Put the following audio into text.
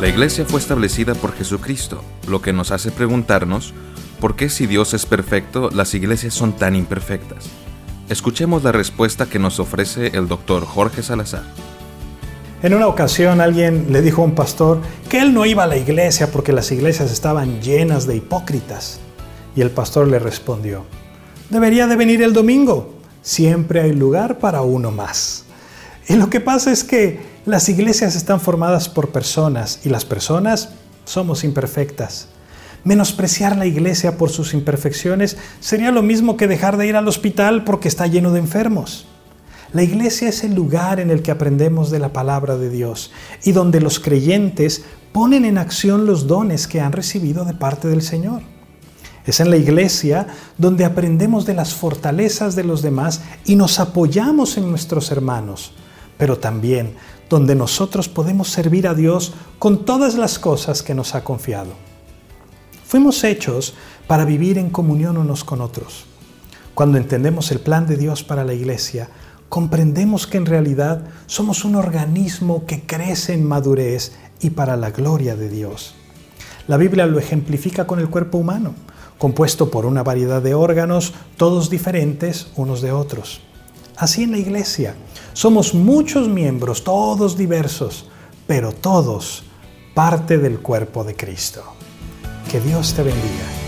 La iglesia fue establecida por Jesucristo, lo que nos hace preguntarnos por qué si Dios es perfecto, las iglesias son tan imperfectas. Escuchemos la respuesta que nos ofrece el doctor Jorge Salazar. En una ocasión alguien le dijo a un pastor que él no iba a la iglesia porque las iglesias estaban llenas de hipócritas. Y el pastor le respondió, debería de venir el domingo, siempre hay lugar para uno más. Y lo que pasa es que las iglesias están formadas por personas y las personas somos imperfectas. Menospreciar la iglesia por sus imperfecciones sería lo mismo que dejar de ir al hospital porque está lleno de enfermos. La iglesia es el lugar en el que aprendemos de la palabra de Dios y donde los creyentes ponen en acción los dones que han recibido de parte del Señor. Es en la iglesia donde aprendemos de las fortalezas de los demás y nos apoyamos en nuestros hermanos, pero también donde nosotros podemos servir a Dios con todas las cosas que nos ha confiado. Fuimos hechos para vivir en comunión unos con otros. Cuando entendemos el plan de Dios para la iglesia, comprendemos que en realidad somos un organismo que crece en madurez y para la gloria de Dios. La Biblia lo ejemplifica con el cuerpo humano, compuesto por una variedad de órganos, todos diferentes unos de otros. Así en la iglesia, somos muchos miembros, todos diversos, pero todos parte del cuerpo de Cristo. Que Dios te bendiga.